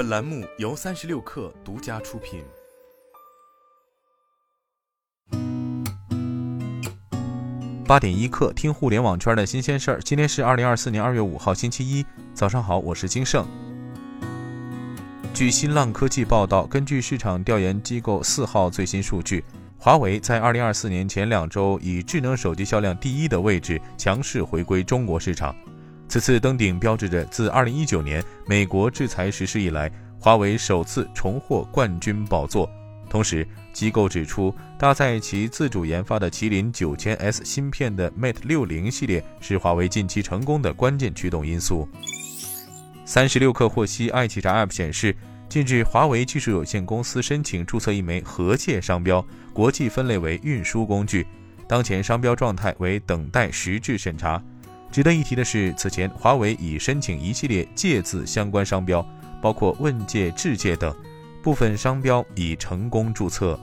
本栏目由三十六氪独家出品。八点一刻，听互联网圈的新鲜事儿。今天是二零二四年二月五号，星期一，早上好，我是金盛。据新浪科技报道，根据市场调研机构四号最新数据，华为在二零二四年前两周以智能手机销量第一的位置强势回归中国市场。此次登顶标志着自2019年美国制裁实施以来，华为首次重获冠军宝座。同时，机构指出，搭载其自主研发的麒麟 9000S 芯片的 Mate 60系列是华为近期成功的关键驱动因素。三十六氪获悉，爱奇查 App 显示，近日华为技术有限公司申请注册一枚河界商标，国际分类为运输工具，当前商标状态为等待实质审查。值得一提的是，此前华为已申请一系列“借”字相关商标，包括“问界”“智界”等，部分商标已成功注册。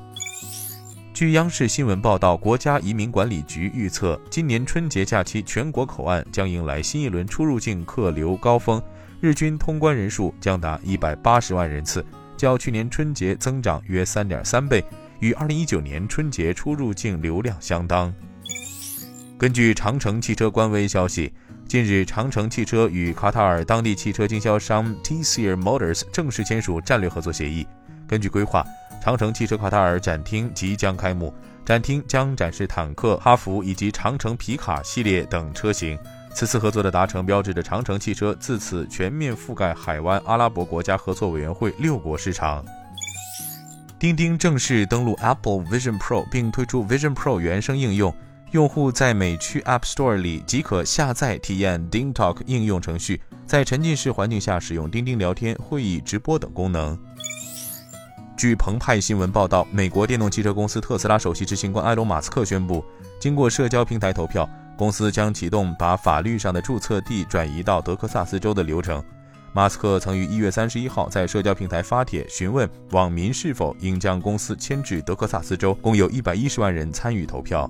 据央视新闻报道，国家移民管理局预测，今年春节假期全国口岸将迎来新一轮出入境客流高峰，日均通关人数将达一百八十万人次，较去年春节增长约三点三倍，与二零一九年春节出入境流量相当。根据长城汽车官微消息，近日，长城汽车与卡塔尔当地汽车经销商 t s i r Motors 正式签署战略合作协议。根据规划，长城汽车卡塔尔展厅即将开幕，展厅将展示坦克、哈弗以及长城皮卡系列等车型。此次合作的达成，标志着长城汽车自此全面覆盖海湾阿拉伯国家合作委员会六国市场。钉钉正式登陆 Apple Vision Pro，并推出 Vision Pro 原生应用。用户在美区 App Store 里即可下载体验 DingTalk 应用程序，在沉浸式环境下使用钉钉聊天、会议、直播等功能。据澎湃新闻报道，美国电动汽车公司特斯拉首席执行官埃隆·马斯克宣布，经过社交平台投票，公司将启动把法律上的注册地转移到德克萨斯州的流程。马斯克曾于一月三十一号在社交平台发帖询问网民是否应将公司迁至德克萨斯州，共有一百一十万人参与投票。